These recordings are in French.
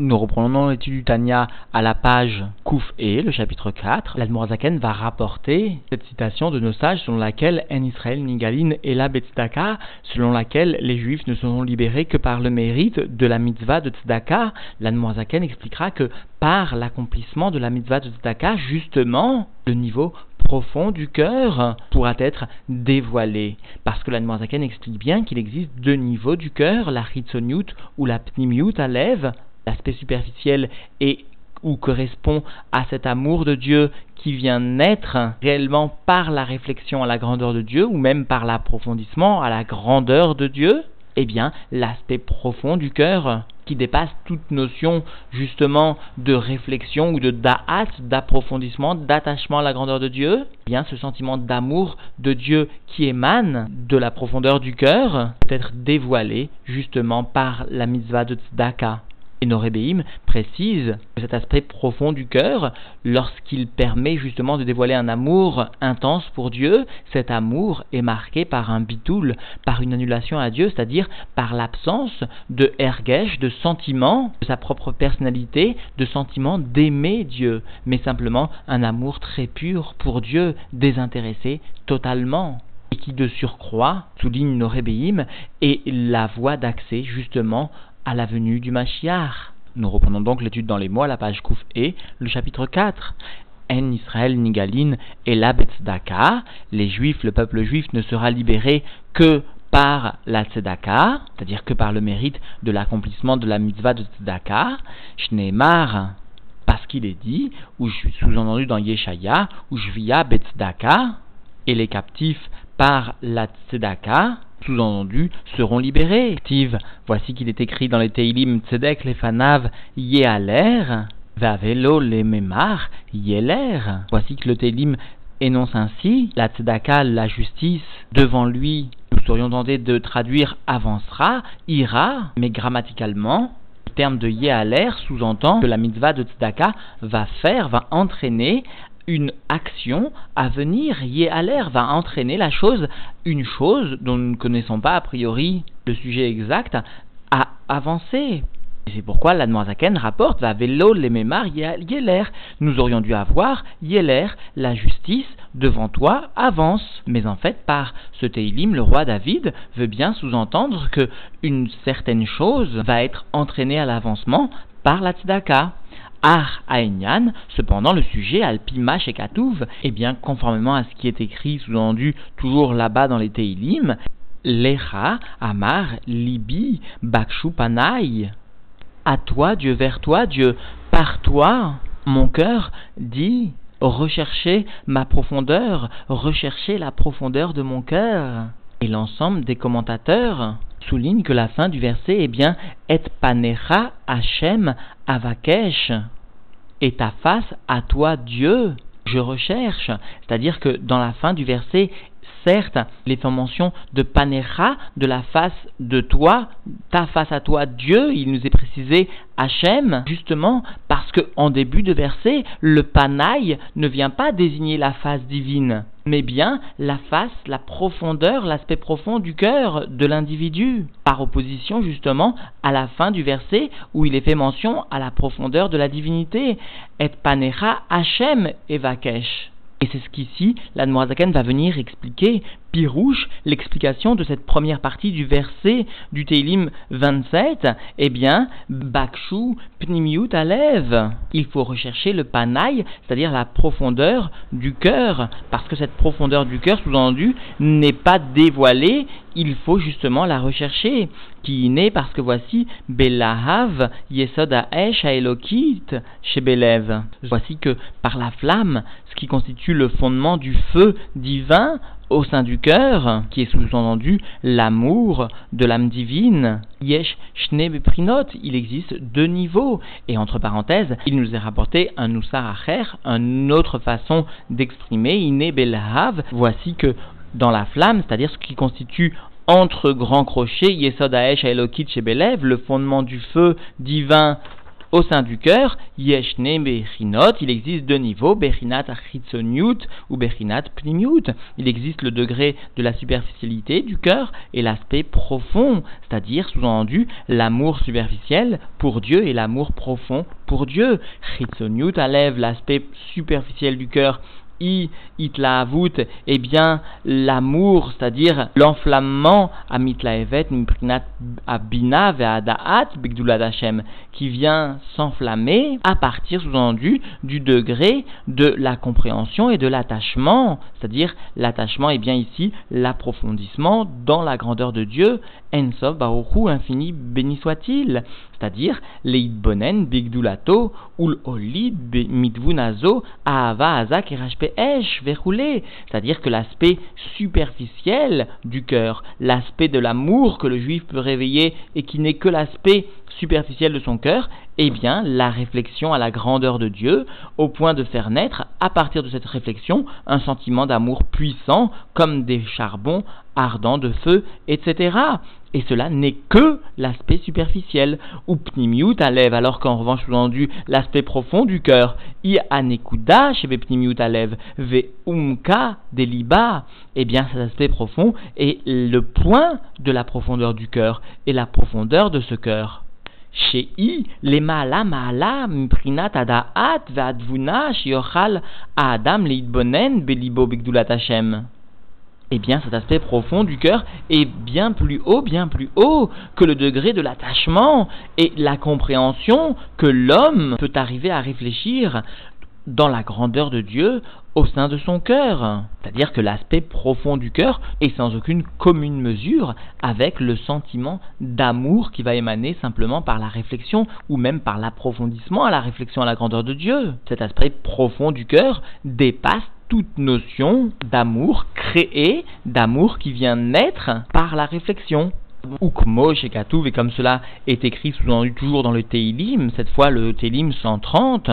Nous reprenons l'étude du Tanya à la page Kouf E, le chapitre 4. L'Admorazaken va rapporter cette citation de nos sages selon laquelle En Israël Nigalin et la Betzdaka, selon laquelle les Juifs ne seront libérés que par le mérite de la mitzvah de Tzedaka. L'Admorazaken expliquera que par l'accomplissement de la mitzvah de Tzedaka, justement, le niveau profond du cœur pourra être dévoilé. Parce que l'Admorazaken explique bien qu'il existe deux niveaux du cœur, la Hitzonyut ou la Pnimiut à lèvres l'aspect superficiel et ou correspond à cet amour de Dieu qui vient naître réellement par la réflexion à la grandeur de Dieu ou même par l'approfondissement à la grandeur de Dieu, eh bien l'aspect profond du cœur qui dépasse toute notion justement de réflexion ou de da'at, d'approfondissement, d'attachement à la grandeur de Dieu, eh bien ce sentiment d'amour de Dieu qui émane de la profondeur du cœur peut être dévoilé justement par la mitzvah de tzedaka. Et Norébéim précise cet aspect profond du cœur, lorsqu'il permet justement de dévoiler un amour intense pour Dieu, cet amour est marqué par un bitoul, par une annulation à Dieu, c'est-à-dire par l'absence de ergesh, de sentiment de sa propre personnalité, de sentiment d'aimer Dieu, mais simplement un amour très pur pour Dieu, désintéressé totalement et qui de surcroît, souligne Norébéim, est la voie d'accès justement à la venue du Mashiach. Nous reprenons donc l'étude dans les mois, la page Kouf et le chapitre 4. En Israël Nigalin et la Tzedaka, les Juifs, le peuple juif ne sera libéré que par la Tzedaka, c'est-à-dire que par le mérite de l'accomplissement de la mitzvah de Tzedaka, Shneemar, parce qu'il est dit, ou sous-entendu dans Yeshaya, ou Jvia Betzdaka, et les captifs par la Tzedaka, sous-entendu, seront libérés. voici qu'il est écrit dans les Teilim Tzedek Lefanav Yealer, Vavelo le Memar Yeler. Voici que le Teilim énonce ainsi la Tzedaka, la justice, devant lui, nous serions tentés de traduire avancera, ira, mais grammaticalement, le terme de Yealer sous-entend que la mitzvah de Tzedaka va faire, va entraîner une action à venir. l'air va entraîner la chose, une chose dont nous ne connaissons pas a priori le sujet exact, à avancer. C'est pourquoi l'Admoisaken rapporte va vélo les mémar Yeler. Nous aurions dû avoir Yeler, la justice, devant toi, avance. Mais en fait, par ce Teilim, le roi David veut bien sous-entendre que une certaine chose va être entraînée à l'avancement par la tzedaka. Ar Aenyan, cependant le sujet Alpima Shekatouv, eh bien conformément à ce qui est écrit sous-entendu toujours là-bas dans les Teilim, Lecha Amar Libi Bakshu Panai. À toi Dieu, vers toi Dieu, par toi, mon cœur dit rechercher ma profondeur, rechercher la profondeur de mon cœur. Et l'ensemble des commentateurs souligne que la fin du verset est bien Et panecha Hashem avakesh. Et ta face à toi Dieu, je recherche. C'est-à-dire que dans la fin du verset, certes, les fait mention de panecha, de la face de toi, ta face à toi Dieu, il nous est précisé Hachem, justement parce que en début de verset, le panaï ne vient pas désigner la face divine mais bien la face, la profondeur, l'aspect profond du cœur de l'individu, par opposition justement à la fin du verset où il est fait mention à la profondeur de la divinité, et panecha Hachem evakesh. Et c'est ce qu'ici, la va venir expliquer Pirouche, l'explication de cette première partie du verset du Teilim 27, eh bien, Bakshu Pnimiut Alev. Il faut rechercher le panaï, c'est-à-dire la profondeur du cœur, parce que cette profondeur du cœur, sous-entendu, n'est pas dévoilée, il faut justement la rechercher, qui naît parce que voici Belahav Yesod Aesh Aelokit chez Belev. Voici que par la flamme, ce qui constitue le fondement du feu divin, au sein du cœur, qui est sous-entendu l'amour de l'âme divine. Yesh il existe deux niveaux. Et entre parenthèses, il nous est rapporté un Nusar Acher, une autre façon d'exprimer Ine Belhav. Voici que dans la flamme, c'est-à-dire ce qui constitue entre grands crochets, Yesod Aesh le fondement du feu divin au sein du cœur, Yeshne Bechinot, il existe deux niveaux, Bechinat Achitzoniut ou Bechinat Pnimiut. Il existe le degré de la superficialité du cœur et l'aspect profond, c'est-à-dire, sous-entendu, l'amour superficiel pour Dieu et l'amour profond pour Dieu. Chitzoniut enlève l'aspect superficiel du cœur i itlaavut, eh bien l'amour, c'est-à-dire l'enflammement à mitlaevet mimprinat abina ve'adaat bigdulat Hashem, qui vient s'enflammer à partir sous-entendu du degré de la compréhension et de l'attachement, c'est-à-dire l'attachement est bien ici l'approfondissement dans la grandeur de Dieu, Ensof Baruchu infini béni soit-il, c'est-à-dire bigdulato ul olid mitvunazo c'est-à-dire que l'aspect superficiel du cœur, l'aspect de l'amour que le juif peut réveiller et qui n'est que l'aspect superficielle de son cœur, eh bien, la réflexion à la grandeur de Dieu, au point de faire naître, à partir de cette réflexion, un sentiment d'amour puissant, comme des charbons ardents de feu, etc. Et cela n'est que l'aspect superficiel, ou pnimiut alev, alors qu'en revanche, sous-entendu, l'aspect profond du cœur, i anekuda chez pnimiut ve umka deliba, eh bien, cet aspect profond est le point de la profondeur du cœur, et la profondeur de ce cœur. Chez I, adaat ve'advuna shiochal adam belibo. Eh bien, cet aspect profond du cœur est bien plus haut, bien plus haut que le degré de l'attachement et la compréhension que l'homme peut arriver à réfléchir dans la grandeur de Dieu au sein de son cœur. C'est-à-dire que l'aspect profond du cœur est sans aucune commune mesure avec le sentiment d'amour qui va émaner simplement par la réflexion ou même par l'approfondissement à la réflexion à la grandeur de Dieu. Cet aspect profond du cœur dépasse toute notion d'amour créé, d'amour qui vient naître par la réflexion. Ukmo chez et comme cela est écrit toujours dans le Teilim, cette fois le Teilim 130,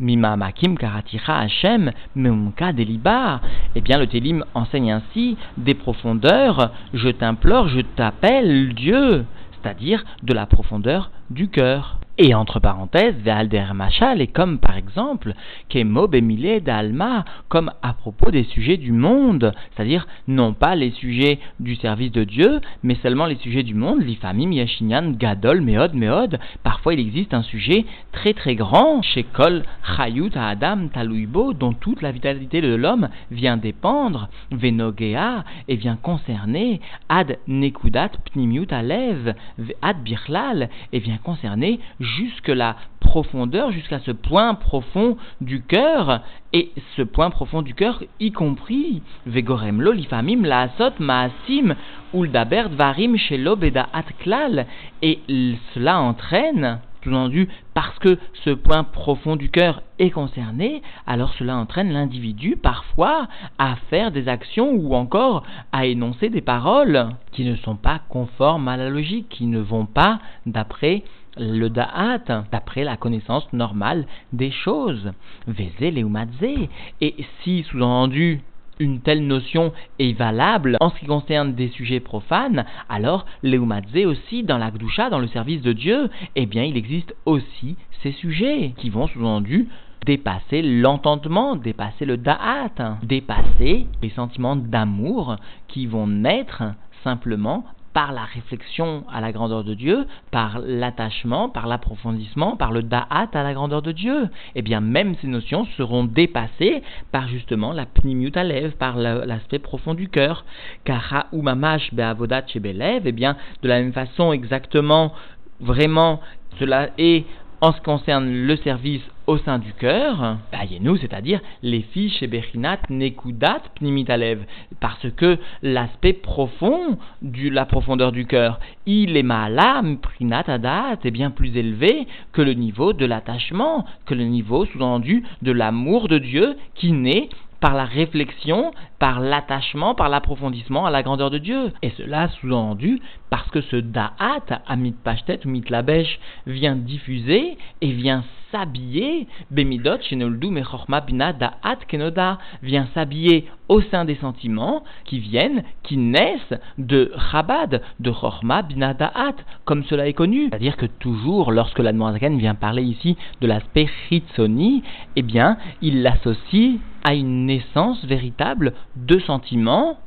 Mima Makim Karatira Hashem Meumka Deliba. Eh bien, le Télim enseigne ainsi des profondeurs. Je t'implore, je t'appelle Dieu, c'est-à-dire de la profondeur du cœur. Et entre parenthèses, Ve'alder Machal est comme par exemple, Kemo Bemile d'Alma, comme à propos des sujets du monde, c'est-à-dire non pas les sujets du service de Dieu, mais seulement les sujets du monde, l'Ifamim Yashinyan Gadol Meod Meod. Parfois il existe un sujet très très grand, chez Kol Chayut Adam Taluibo, dont toute la vitalité de l'homme vient dépendre, Venogea, et vient concerner, Ad Nekudat Pnimiut Alev, Ad Birlal, et vient concerner jusque la profondeur, jusqu'à ce point profond du cœur, et ce point profond du cœur, y compris Vegorem lo lifamim la asot maasim uldabert varim shelo beda atklal, et cela entraîne sous-entendu, parce que ce point profond du cœur est concerné, alors cela entraîne l'individu parfois à faire des actions ou encore à énoncer des paroles qui ne sont pas conformes à la logique, qui ne vont pas d'après le da'at, d'après la connaissance normale des choses. Vezé Et si, sous-entendu, une telle notion est valable en ce qui concerne des sujets profanes, alors l'eumadze aussi dans la dans le service de Dieu, eh bien il existe aussi ces sujets qui vont sous-entendu dépasser l'entendement, dépasser le da'at, dépasser les sentiments d'amour qui vont naître simplement par la réflexion à la grandeur de Dieu, par l'attachement, par l'approfondissement, par le da'at à la grandeur de Dieu. Eh bien, même ces notions seront dépassées par justement la pnimiut par l'aspect profond du cœur. Kara ou mamash be'avodat eh bien, de la même façon, exactement, vraiment, cela est en ce qui concerne le service au sein du cœur, nous, c'est-à-dire les fiches et Bechinat Nekudat Pnimitalev, parce que l'aspect profond de la profondeur du cœur, il est malam Prinat Adat, est bien plus élevé que le niveau de l'attachement, que le niveau sous-entendu de l'amour de Dieu qui naît par la réflexion, par l'attachement, par l'approfondissement à la grandeur de Dieu. Et cela sous-entendu parce que ce da'at, amit pashtet ou mit vient diffuser et vient s'habiller, Bemidot, Shenoldu, Mechorma, Bina, Da'at, Kenoda, vient s'habiller au sein des sentiments qui viennent, qui naissent de Chabad, de Chorma, Bina, Da'at, comme cela est connu. C'est-à-dire que toujours, lorsque la vient parler ici de l'aspect Chitsoni, eh bien, il l'associe à une naissance véritable de sentiments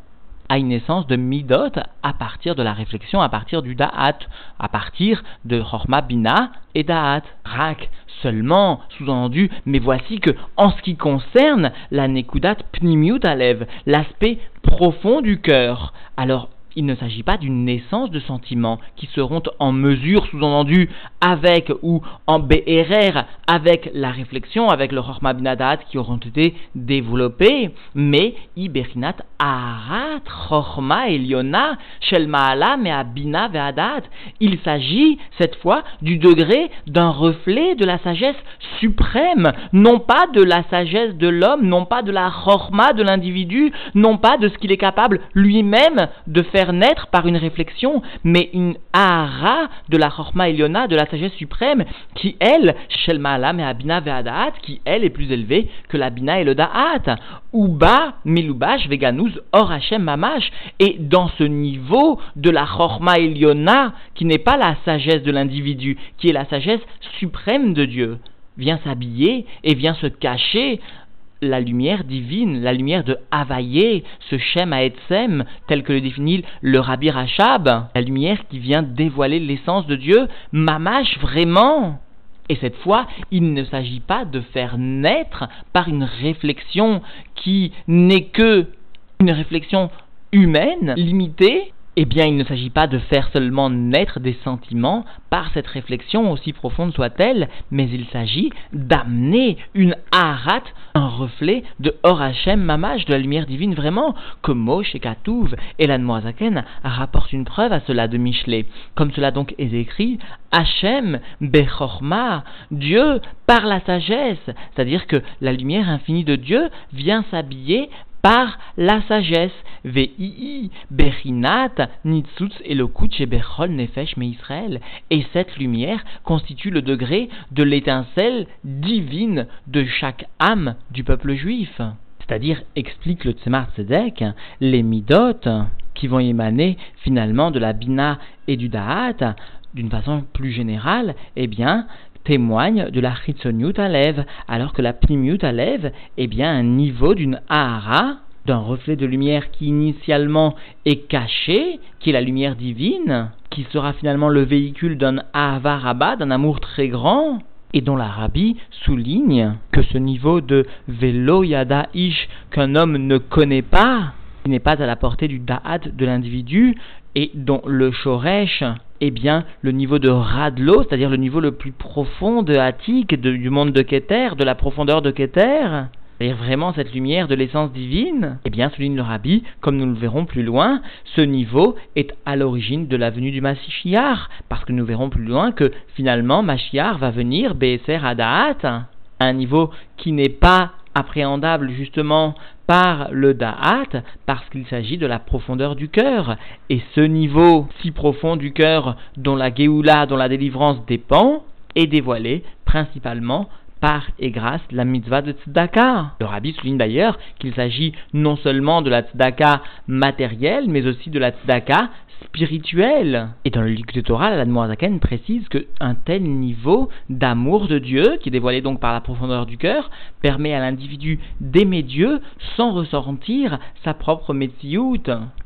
à une naissance de midot à partir de la réflexion, à partir du da'at, à partir de chorma bina et da'at. Rak seulement, sous-entendu, mais voici que, en ce qui concerne la nekudat pnimiut alev, l'aspect profond du cœur, alors il ne s'agit pas d'une naissance de sentiments qui seront en mesure, sous-entendu, avec ou en BRR, avec la réflexion, avec le Chorma Binadat qui auront été développés, mais Iberinat Arat Chorma Eliona Shel Maala Me'abina Ve'adat. Il s'agit, cette fois, du degré d'un reflet de la sagesse suprême, non pas de la sagesse de l'homme, non pas de la Chorma de l'individu, non pas de ce qu'il est capable lui-même de faire naître par une réflexion, mais une ara de la Chorma Eliona, de la sagesse suprême, qui elle, Shelma Alam et Ve'adaat, qui elle est plus élevée que la Bina et le Da'at. Uba, Milubash, Veganuz, Or Hashem Mamash. Et dans ce niveau de la Chorma Eliona, qui n'est pas la sagesse de l'individu, qui est la sagesse suprême de Dieu, vient s'habiller et vient se cacher la lumière divine, la lumière de Havaïe, ce Shem Haetzem, tel que le définit le Rabbi Rachab, la lumière qui vient dévoiler l'essence de Dieu, mamache vraiment. Et cette fois, il ne s'agit pas de faire naître par une réflexion qui n'est que une réflexion humaine, limitée, eh bien, il ne s'agit pas de faire seulement naître des sentiments par cette réflexion, aussi profonde soit-elle, mais il s'agit d'amener une harat, un reflet de Or Hashem Mamash, de la lumière divine vraiment, comme Moshe et Katouv et la rapportent une preuve à cela de Michelet. Comme cela donc est écrit, Hashem Bechorma, Dieu par la sagesse, c'est-à-dire que la lumière infinie de Dieu vient s'habiller par la sagesse. Vei, Bechinat, Nitzutz, Elokut, Bechol, Nefesh, Mais Israël. Et cette lumière constitue le degré de l'étincelle divine de chaque âme du peuple juif. C'est-à-dire, explique le Tzemar Tzedek, les midot qui vont émaner finalement de la Bina et du Da'at, d'une façon plus générale, eh bien, témoigne de la Chitzoniut Alev, alors que la Pnimiut Alev est bien un niveau d'une Ahara, d'un reflet de lumière qui initialement est caché, qui est la lumière divine, qui sera finalement le véhicule d'un Ahava d'un amour très grand, et dont l'Arabie souligne que ce niveau de Velo Yada Ish qu'un homme ne connaît pas, qui n'est pas à la portée du Da'at de l'individu, et dont le Shoresh eh bien, le niveau de Radlo, c'est-à-dire le niveau le plus profond de Hatik, du monde de Keter, de la profondeur de Keter, c'est-à-dire vraiment cette lumière de l'essence divine, eh bien, souligne le Rabbi, comme nous le verrons plus loin, ce niveau est à l'origine de la venue du Mashiach, parce que nous verrons plus loin que finalement Mashiach va venir Be'eser Adaat, un niveau qui n'est pas appréhendable justement par le da'at parce qu'il s'agit de la profondeur du cœur. Et ce niveau si profond du cœur dont la geoula, dont la délivrance dépend, est dévoilé principalement par et grâce la mitzvah de tzedaka. Le rabbi souligne d'ailleurs qu'il s'agit non seulement de la tzedaka matérielle, mais aussi de la tzedaka spirituelle. Et dans le livre de Torah, la Zaken précise qu'un tel niveau d'amour de Dieu, qui est dévoilé donc par la profondeur du cœur, permet à l'individu d'aimer Dieu sans ressentir sa propre métiout.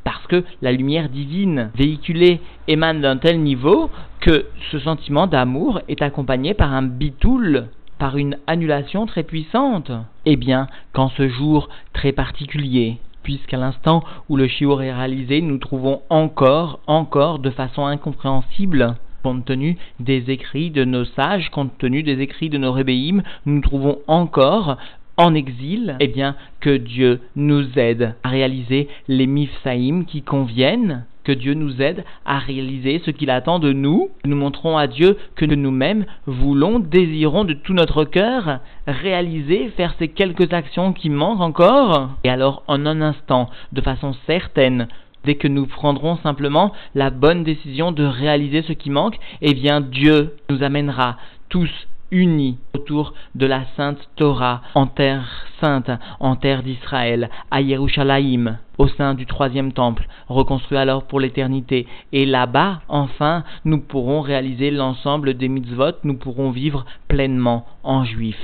Parce que la lumière divine véhiculée émane d'un tel niveau que ce sentiment d'amour est accompagné par un bitoul par une annulation très puissante. Eh bien, qu'en ce jour très particulier, puisqu'à l'instant où le shiur est réalisé, nous trouvons encore, encore, de façon incompréhensible, compte tenu des écrits de nos sages, compte tenu des écrits de nos rébéim, nous trouvons encore en exil, eh bien, que Dieu nous aide à réaliser les mifsaïm qui conviennent que Dieu nous aide à réaliser ce qu'il attend de nous. Nous montrons à Dieu que nous-mêmes voulons, désirons de tout notre cœur réaliser, faire ces quelques actions qui manquent encore. Et alors, en un instant, de façon certaine, dès que nous prendrons simplement la bonne décision de réaliser ce qui manque, eh bien Dieu nous amènera tous unis autour de la sainte Torah en terre sainte, en terre d'Israël, à Yerushalayim, au sein du troisième temple, reconstruit alors pour l'éternité. Et là-bas, enfin, nous pourrons réaliser l'ensemble des mitzvot, nous pourrons vivre pleinement en juif.